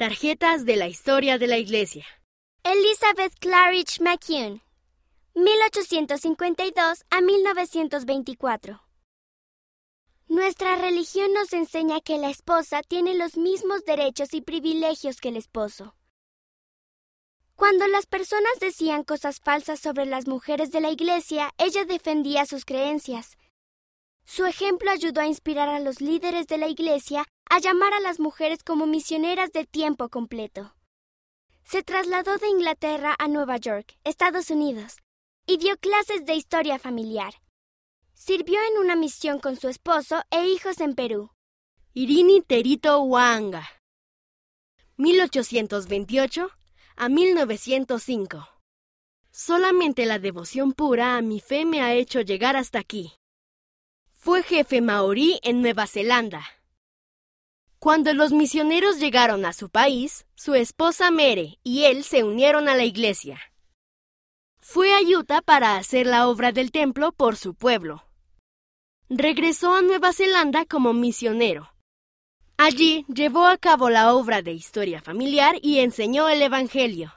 Tarjetas de la historia de la Iglesia. Elizabeth Claridge McCune, 1852 a 1924. Nuestra religión nos enseña que la esposa tiene los mismos derechos y privilegios que el esposo. Cuando las personas decían cosas falsas sobre las mujeres de la Iglesia, ella defendía sus creencias. Su ejemplo ayudó a inspirar a los líderes de la Iglesia a llamar a las mujeres como misioneras de tiempo completo. Se trasladó de Inglaterra a Nueva York, Estados Unidos, y dio clases de historia familiar. Sirvió en una misión con su esposo e hijos en Perú. Irini Terito Huanga. 1828 a 1905. Solamente la devoción pura a mi fe me ha hecho llegar hasta aquí. Fue jefe maorí en Nueva Zelanda. Cuando los misioneros llegaron a su país, su esposa Mere y él se unieron a la iglesia. Fue a Utah para hacer la obra del templo por su pueblo. Regresó a Nueva Zelanda como misionero. Allí llevó a cabo la obra de historia familiar y enseñó el Evangelio.